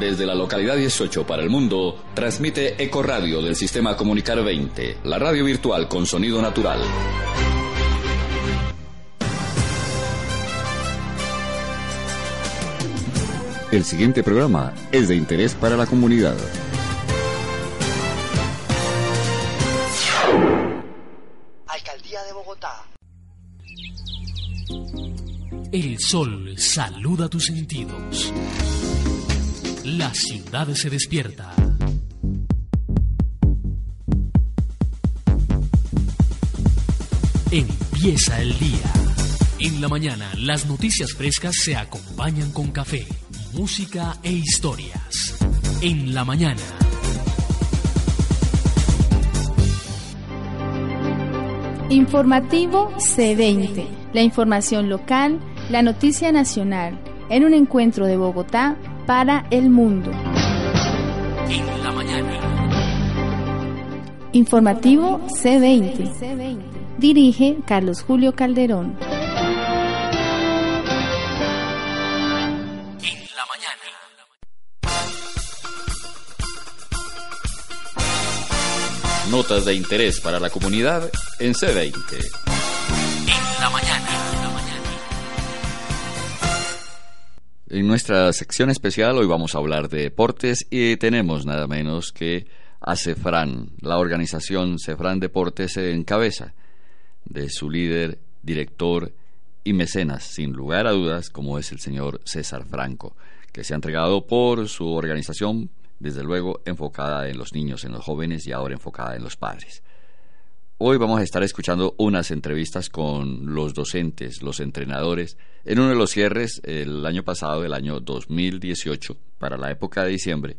Desde la localidad 18 para el mundo, transmite Eco Radio del sistema Comunicar 20, la radio virtual con sonido natural. El siguiente programa es de interés para la comunidad. El sol saluda tus sentidos. La ciudad se despierta. Empieza el día. En la mañana, las noticias frescas se acompañan con café, música e historias. En la mañana. Informativo C20. La información local, la noticia nacional, en un encuentro de Bogotá para el mundo. En la mañana. Informativo C20. Dirige Carlos Julio Calderón. En la mañana. Notas de interés para la comunidad en C20. En nuestra sección especial hoy vamos a hablar de deportes y tenemos nada menos que a Cefran, la organización Cefran Deportes en cabeza de su líder, director y mecenas, sin lugar a dudas, como es el señor César Franco, que se ha entregado por su organización, desde luego enfocada en los niños, en los jóvenes y ahora enfocada en los padres. Hoy vamos a estar escuchando unas entrevistas con los docentes, los entrenadores, en uno de los cierres el año pasado, el año 2018, para la época de diciembre,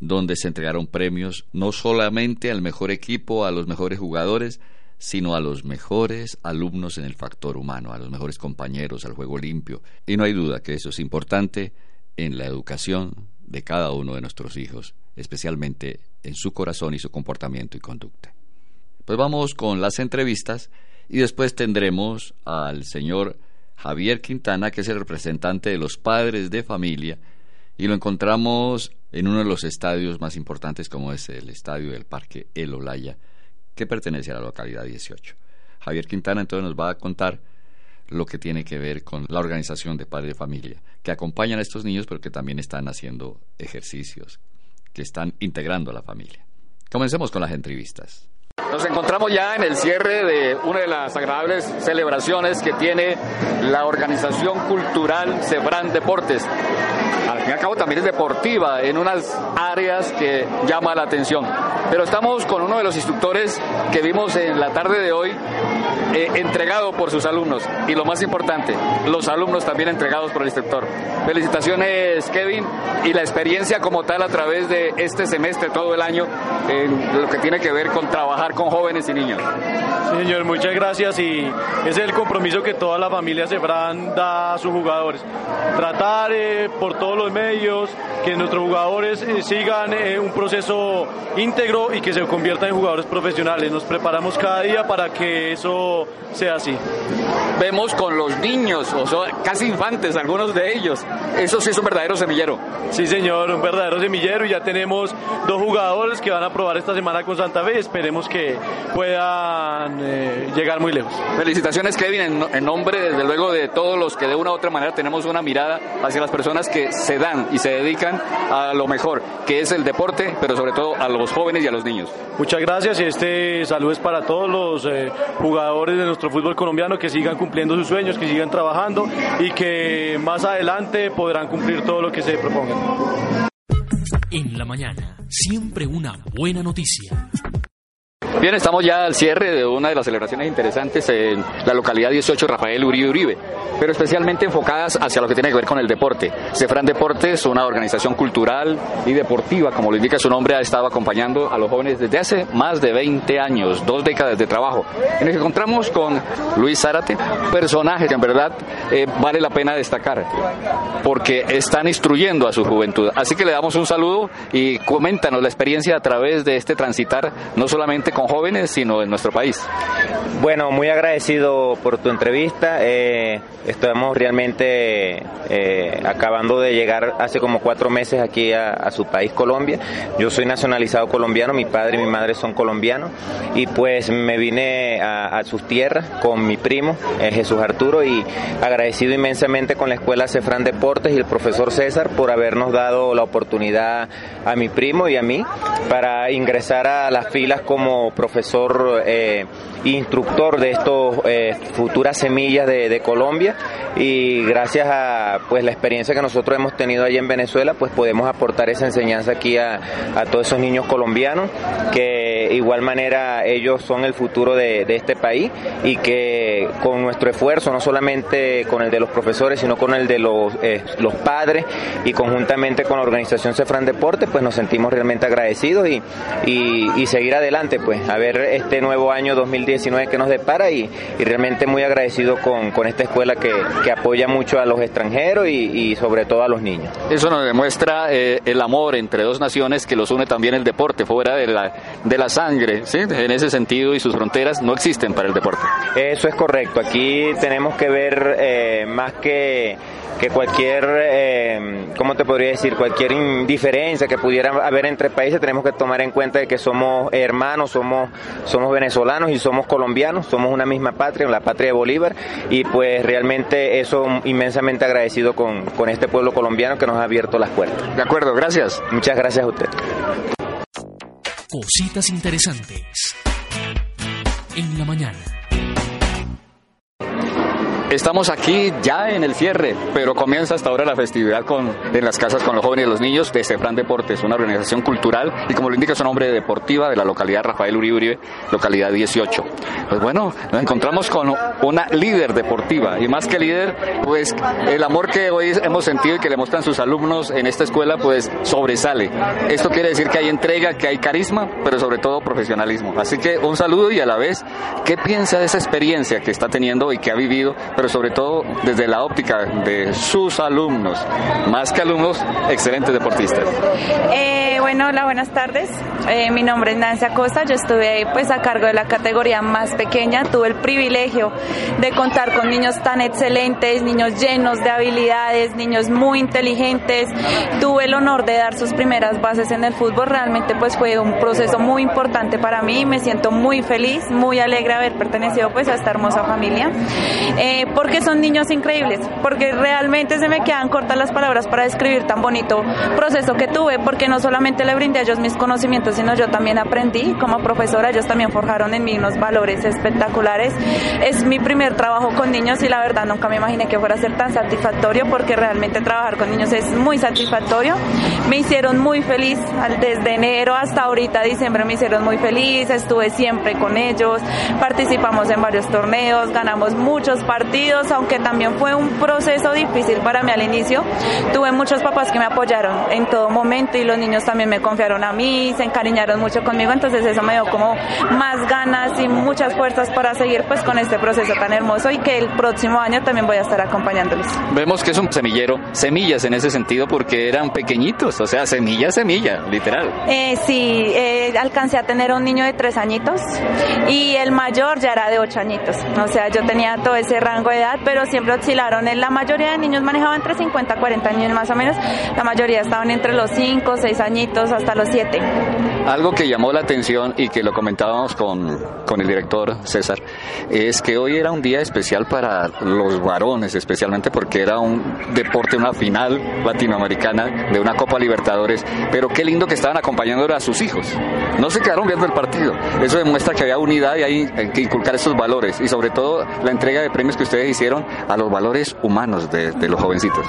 donde se entregaron premios no solamente al mejor equipo, a los mejores jugadores, sino a los mejores alumnos en el factor humano, a los mejores compañeros, al juego limpio. Y no hay duda que eso es importante en la educación de cada uno de nuestros hijos, especialmente en su corazón y su comportamiento y conducta. Pues vamos con las entrevistas y después tendremos al señor Javier Quintana, que es el representante de los padres de familia, y lo encontramos en uno de los estadios más importantes como es el estadio del Parque El Olaya, que pertenece a la localidad 18. Javier Quintana entonces nos va a contar lo que tiene que ver con la organización de padres de familia, que acompañan a estos niños, pero que también están haciendo ejercicios, que están integrando a la familia. Comencemos con las entrevistas. Nos encontramos ya en el cierre de una de las agradables celebraciones que tiene la organización cultural Cebran Deportes. Al fin y al cabo también es deportiva en unas áreas que llama la atención. Pero estamos con uno de los instructores que vimos en la tarde de hoy eh, entregado por sus alumnos y lo más importante, los alumnos también entregados por el instructor. Felicitaciones Kevin y la experiencia como tal a través de este semestre, todo el año, en lo que tiene que ver con trabajar con jóvenes y niños. Señor, muchas gracias y ese es el compromiso que toda la familia Cefran da a sus jugadores. Tratar eh, por todos los medios que nuestros jugadores eh, sigan un proceso íntegro y que se conviertan en jugadores profesionales. Nos preparamos cada día para que eso sea así. Vemos con los niños, o sea, casi infantes, algunos de ellos. Eso sí es un verdadero semillero. Sí, señor, un verdadero semillero y ya tenemos dos jugadores que van a probar esta semana con Santa Fe y esperemos que puedan eh, llegar muy lejos. Felicitaciones Kevin en, en nombre desde luego de todos los que de una u otra manera tenemos una mirada hacia las personas que se dan y se dedican a lo mejor, que es el deporte, pero sobre todo a los jóvenes y a los niños. Muchas gracias y este saludo es para todos los eh, jugadores de nuestro fútbol colombiano que sigan cumpliendo sus sueños, que sigan trabajando y que más adelante podrán cumplir todo lo que se propongan. En la mañana, siempre una buena noticia. Bien, estamos ya al cierre de una de las celebraciones interesantes en la localidad 18 Rafael Uribe Uribe, pero especialmente enfocadas hacia lo que tiene que ver con el deporte. Cefran Deportes, una organización cultural y deportiva, como lo indica su nombre, ha estado acompañando a los jóvenes desde hace más de 20 años, dos décadas de trabajo. En el que encontramos con Luis Zárate, personaje que en verdad eh, vale la pena destacar, porque están instruyendo a su juventud. Así que le damos un saludo y coméntanos la experiencia a través de este transitar, no solamente con jóvenes, sino en nuestro país. Bueno, muy agradecido por tu entrevista. Eh, estamos realmente eh, acabando de llegar hace como cuatro meses aquí a, su país, Colombia. Yo soy nacionalizado colombiano, mi padre y mi madre son colombianos y pues me vine a, sus tierras con mi primo, eh, Jesús Arturo, y agradecido inmensamente con la Escuela Cefrán Deportes y el profesor César por habernos dado la oportunidad a mi primo y a mí para ingresar a las filas como profesor eh, instructor de estos eh, futuras semillas de, Colombia. Y gracias a pues la experiencia que nosotros hemos tenido allí en Venezuela pues podemos aportar esa enseñanza aquí a, todos esos niños colombianos que igual manera ellos son el futuro de, este país y que con nuestro esfuerzo no solamente con el de los profesores sino con el de los, eh, los padres y conjuntamente con la organización Cefran Deporte pues nos sentimos realmente agradecidos y, y, seguir adelante pues a ver este nuevo año 2019 que nos depara y, y realmente muy agradecido con, con esta escuela que, que, apoya mucho a los extranjeros y, y, sobre todo a los niños. Eso nos demuestra eh, el amor entre dos naciones que los une también el deporte, fuera de la, de la sangre, ¿sí? en ese sentido y sus fronteras no existen para el deporte. Eso es correcto, aquí tenemos que ver eh, más que que cualquier, eh, ¿cómo te podría decir? Cualquier indiferencia que pudiera haber entre países, tenemos que tomar en cuenta de que somos hermanos, somos, somos venezolanos y somos colombianos, somos una misma patria, la patria de Bolívar, y pues realmente eso inmensamente agradecido con, con este pueblo colombiano que nos ha abierto las puertas. De acuerdo, gracias. Muchas gracias a usted. Cositas interesantes en la mañana. Estamos aquí ya en el cierre, pero comienza hasta ahora la festividad con, en las casas con los jóvenes y los niños de Cefran Deportes, una organización cultural y como lo indica su nombre deportiva de la localidad Rafael Uribe Uribe, localidad 18. Pues bueno, nos encontramos con una líder deportiva y más que líder, pues el amor que hoy hemos sentido y que le muestran sus alumnos en esta escuela, pues sobresale. Esto quiere decir que hay entrega, que hay carisma, pero sobre todo profesionalismo. Así que un saludo y a la vez, ¿qué piensa de esa experiencia que está teniendo y que ha vivido? Pero sobre todo desde la óptica de sus alumnos, más que alumnos, excelentes deportistas. Eh, bueno, hola, buenas tardes. Eh, mi nombre es Nancy Acosta, yo estuve pues a cargo de la categoría más pequeña, tuve el privilegio de contar con niños tan excelentes, niños llenos de habilidades, niños muy inteligentes, tuve el honor de dar sus primeras bases en el fútbol, realmente pues fue un proceso muy importante para mí, me siento muy feliz, muy alegre haber pertenecido pues a esta hermosa familia. Eh, porque son niños increíbles, porque realmente se me quedan cortas las palabras para describir tan bonito proceso que tuve, porque no solamente le brindé a ellos mis conocimientos, sino yo también aprendí como profesora, ellos también forjaron en mí unos valores espectaculares. Es mi primer trabajo con niños y la verdad nunca me imaginé que fuera a ser tan satisfactorio, porque realmente trabajar con niños es muy satisfactorio. Me hicieron muy feliz desde enero hasta ahorita, diciembre, me hicieron muy feliz, estuve siempre con ellos, participamos en varios torneos, ganamos muchos partidos aunque también fue un proceso difícil para mí al inicio. Tuve muchos papás que me apoyaron en todo momento y los niños también me confiaron a mí, se encariñaron mucho conmigo, entonces eso me dio como más ganas y muchas fuerzas para seguir pues con este proceso tan hermoso y que el próximo año también voy a estar acompañándolos. Vemos que es un semillero, semillas en ese sentido porque eran pequeñitos, o sea, semilla, semilla, literal. Eh, sí, eh, alcancé a tener un niño de tres añitos y el mayor ya era de ocho añitos, o sea, yo tenía todo ese rango edad, pero siempre oscilaron. La mayoría de niños manejaban entre 50 a 40 años más o menos. La mayoría estaban entre los 5, 6 añitos hasta los 7. Algo que llamó la atención y que lo comentábamos con, con el director César es que hoy era un día especial para los varones, especialmente porque era un deporte, una final latinoamericana de una Copa Libertadores. Pero qué lindo que estaban acompañando a sus hijos. No se quedaron viendo el partido. Eso demuestra que había unidad y hay que inculcar esos valores y sobre todo la entrega de premios que ustedes hicieron a los valores humanos de, los jovencitos?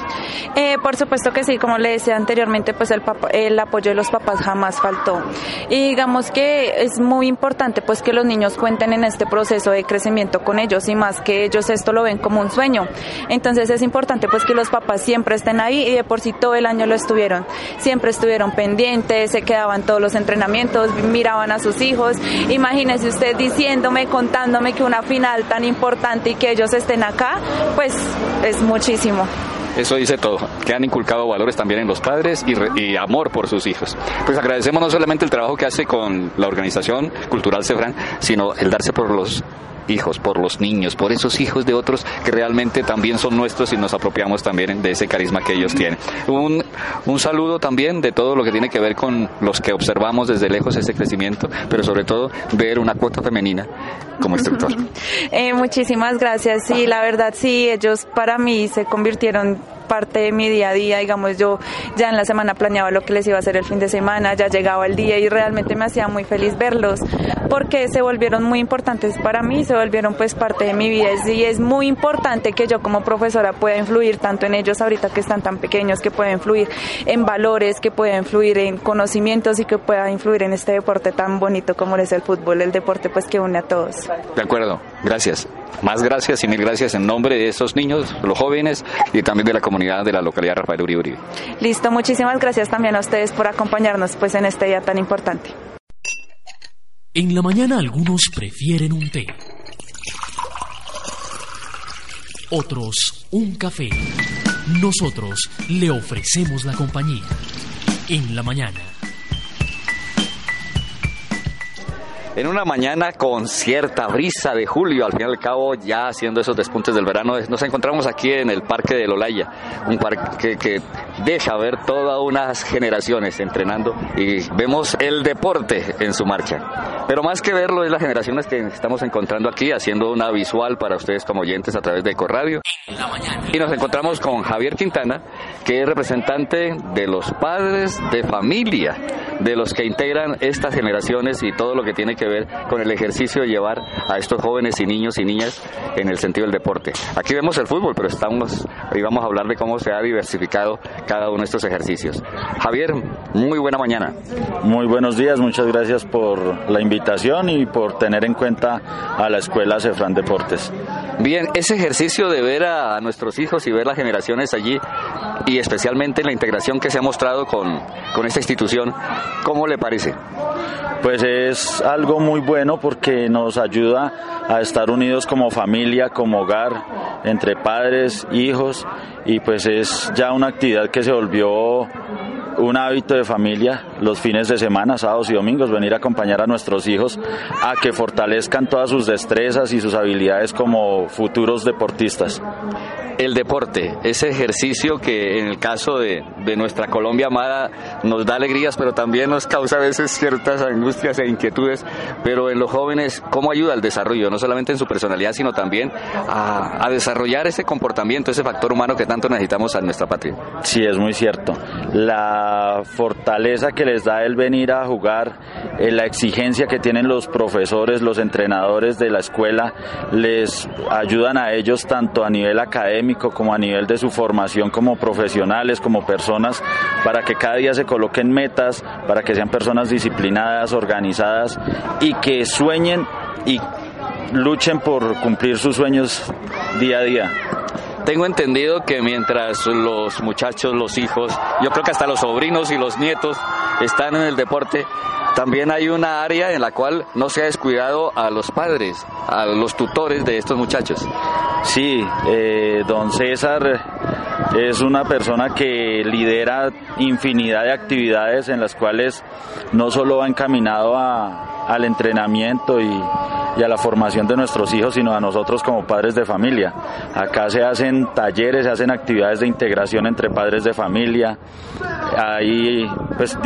Eh, por supuesto que sí, como le decía anteriormente, pues el, el apoyo de los papás jamás faltó. Y digamos que es muy importante pues que los niños cuenten en este proceso de crecimiento con ellos y más que ellos esto lo ven como un sueño. Entonces es importante pues que los papás siempre estén ahí y de por sí todo el año lo estuvieron. Siempre estuvieron pendientes, se quedaban todos los entrenamientos, miraban a sus hijos. Imagínese usted diciéndome, contándome que una final tan importante y que ellos estén acá, pues es muchísimo. Eso dice todo, que han inculcado valores también en los padres y, amor por sus hijos. Pues agradecemos no solamente el trabajo que hace con la organización cultural Cefran, sino el darse por los hijos, por los niños, por esos hijos de otros que realmente también son nuestros y nos apropiamos también de ese carisma que ellos tienen. Un, un saludo también de todo lo que tiene que ver con los que observamos desde lejos ese crecimiento, pero sobre todo ver una cuota femenina como instructor. Eh, muchísimas gracias. y la verdad sí, ellos para mí se convirtieron parte de mi día a día, digamos, yo ya en la semana planeaba lo que les iba a hacer el fin de semana, ya llegaba el día y realmente me hacía muy feliz verlos porque se volvieron muy importantes para mí, se volvieron pues parte de mi vida y es muy importante que yo como profesora pueda influir tanto en ellos ahorita que están tan pequeños, que pueda influir en valores, que pueda influir en conocimientos y que pueda influir en este deporte tan bonito como es el fútbol, el deporte pues que une a todos. De acuerdo, gracias. Más gracias y mil gracias en nombre de estos niños, los jóvenes y también de la comunidad de la localidad Rafael Uribe Uribe. Listo, muchísimas gracias también a ustedes por acompañarnos pues en este día tan importante. En la mañana algunos prefieren un té, otros un café. Nosotros le ofrecemos la compañía. En la mañana. En una mañana con cierta brisa de julio, al fin y al cabo ya haciendo esos despuntes del verano, nos encontramos aquí en el Parque de Lolaya, un parque que deja ver todas unas generaciones entrenando y vemos el deporte en su marcha. Pero más que verlo es las generaciones que estamos encontrando aquí, haciendo una visual para ustedes como oyentes a través de Ecoradio. Y nos encontramos con Javier Quintana, que es representante de los padres de familia, de los que integran estas generaciones y todo lo que tiene que ver con el ejercicio de llevar a estos jóvenes y niños y niñas en el sentido del deporte. Aquí vemos el fútbol, pero estamos y vamos a hablar de cómo se ha diversificado cada uno de estos ejercicios. Javier, muy buena mañana. Muy buenos días, muchas gracias por la invitación y por tener en cuenta a la Escuela Cefran Deportes. Bien, ese ejercicio de ver a nuestros hijos y ver las generaciones allí y especialmente la integración que se ha mostrado con, con esta institución, ¿cómo le parece? Pues es algo muy bueno porque nos ayuda a estar unidos como familia, como hogar, entre padres, hijos y pues es ya una actividad que se volvió un hábito de familia los fines de semana, sábados y domingos, venir a acompañar a nuestros hijos a que fortalezcan todas sus destrezas y sus habilidades como futuros deportistas el deporte, ese ejercicio que en el caso de, nuestra Colombia amada nos da alegrías, pero también nos causa a veces ciertas angustias e inquietudes, pero en los jóvenes, ¿cómo ayuda al desarrollo? No solamente en su personalidad, sino también a, desarrollar ese comportamiento, ese factor humano que tanto necesitamos a nuestra patria. Sí, es muy cierto. La fortaleza que les da el venir a jugar, eh, la exigencia que tienen los profesores, los entrenadores de la escuela, les ayudan a ellos tanto a nivel académico, como a nivel de su formación como profesionales, como personas, para que cada día se coloquen metas, para que sean personas disciplinadas, organizadas y que sueñen y luchen por cumplir sus sueños día a día. Tengo entendido que mientras los muchachos, los hijos, yo creo que hasta los sobrinos y los nietos están en el deporte, también hay una área en la cual no se ha descuidado a los padres, a los tutores de estos muchachos. Sí, eh, don César es una persona que lidera infinidad de actividades en las cuales no solo va encaminado al entrenamiento y, y, a la formación de nuestros hijos, sino a nosotros como padres de familia. Acá se hacen talleres, se hacen actividades de integración entre padres de familia. Hay pues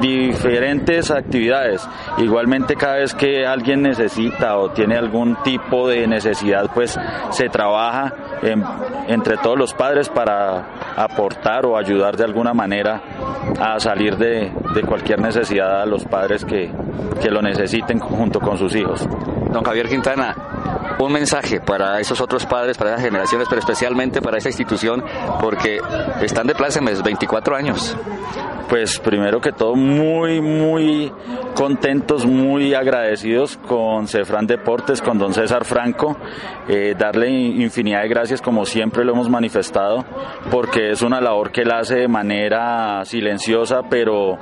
diferentes actividades. Igualmente cada vez que alguien necesita o tiene algún tipo de necesidad, pues se trabaja entre todos los padres para aportar o ayudar de alguna manera a salir de, cualquier necesidad a los padres que, que lo necesiten junto con sus hijos. Don Javier Quintana, un mensaje para esos otros padres, para esas generaciones, pero especialmente para esa institución, porque están de plácemes 24 años. Pues primero que todo muy, muy contentos, muy agradecidos con Cefran Deportes, con don César Franco, eh, darle infinidad de gracias como siempre lo hemos manifestado, porque es una labor que él hace de manera silenciosa, pero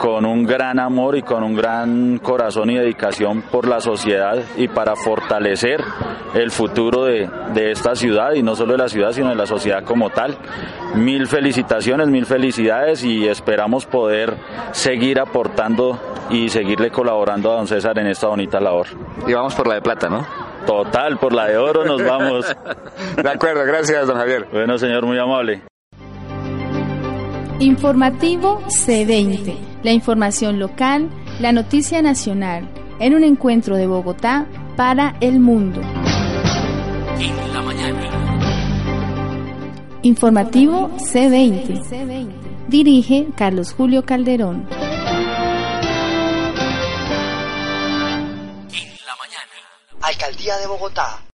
con un gran amor y con un gran corazón y dedicación por la sociedad y para fortalecer el futuro de, de esta ciudad y no solo de la ciudad sino de la sociedad como tal. Mil felicitaciones, mil felicidades y esperamos poder seguir aportando y seguirle colaborando a don César en esta bonita labor. Y vamos por la de plata, ¿no? Total, por la de oro nos vamos. de acuerdo, gracias, don Javier. Bueno, señor, muy amable. Informativo C20. La información local, la noticia nacional, en un encuentro de Bogotá para el mundo. En la mañana. Informativo C20. Dirige Carlos Julio Calderón. Alcaldía de Bogotá.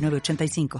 906985.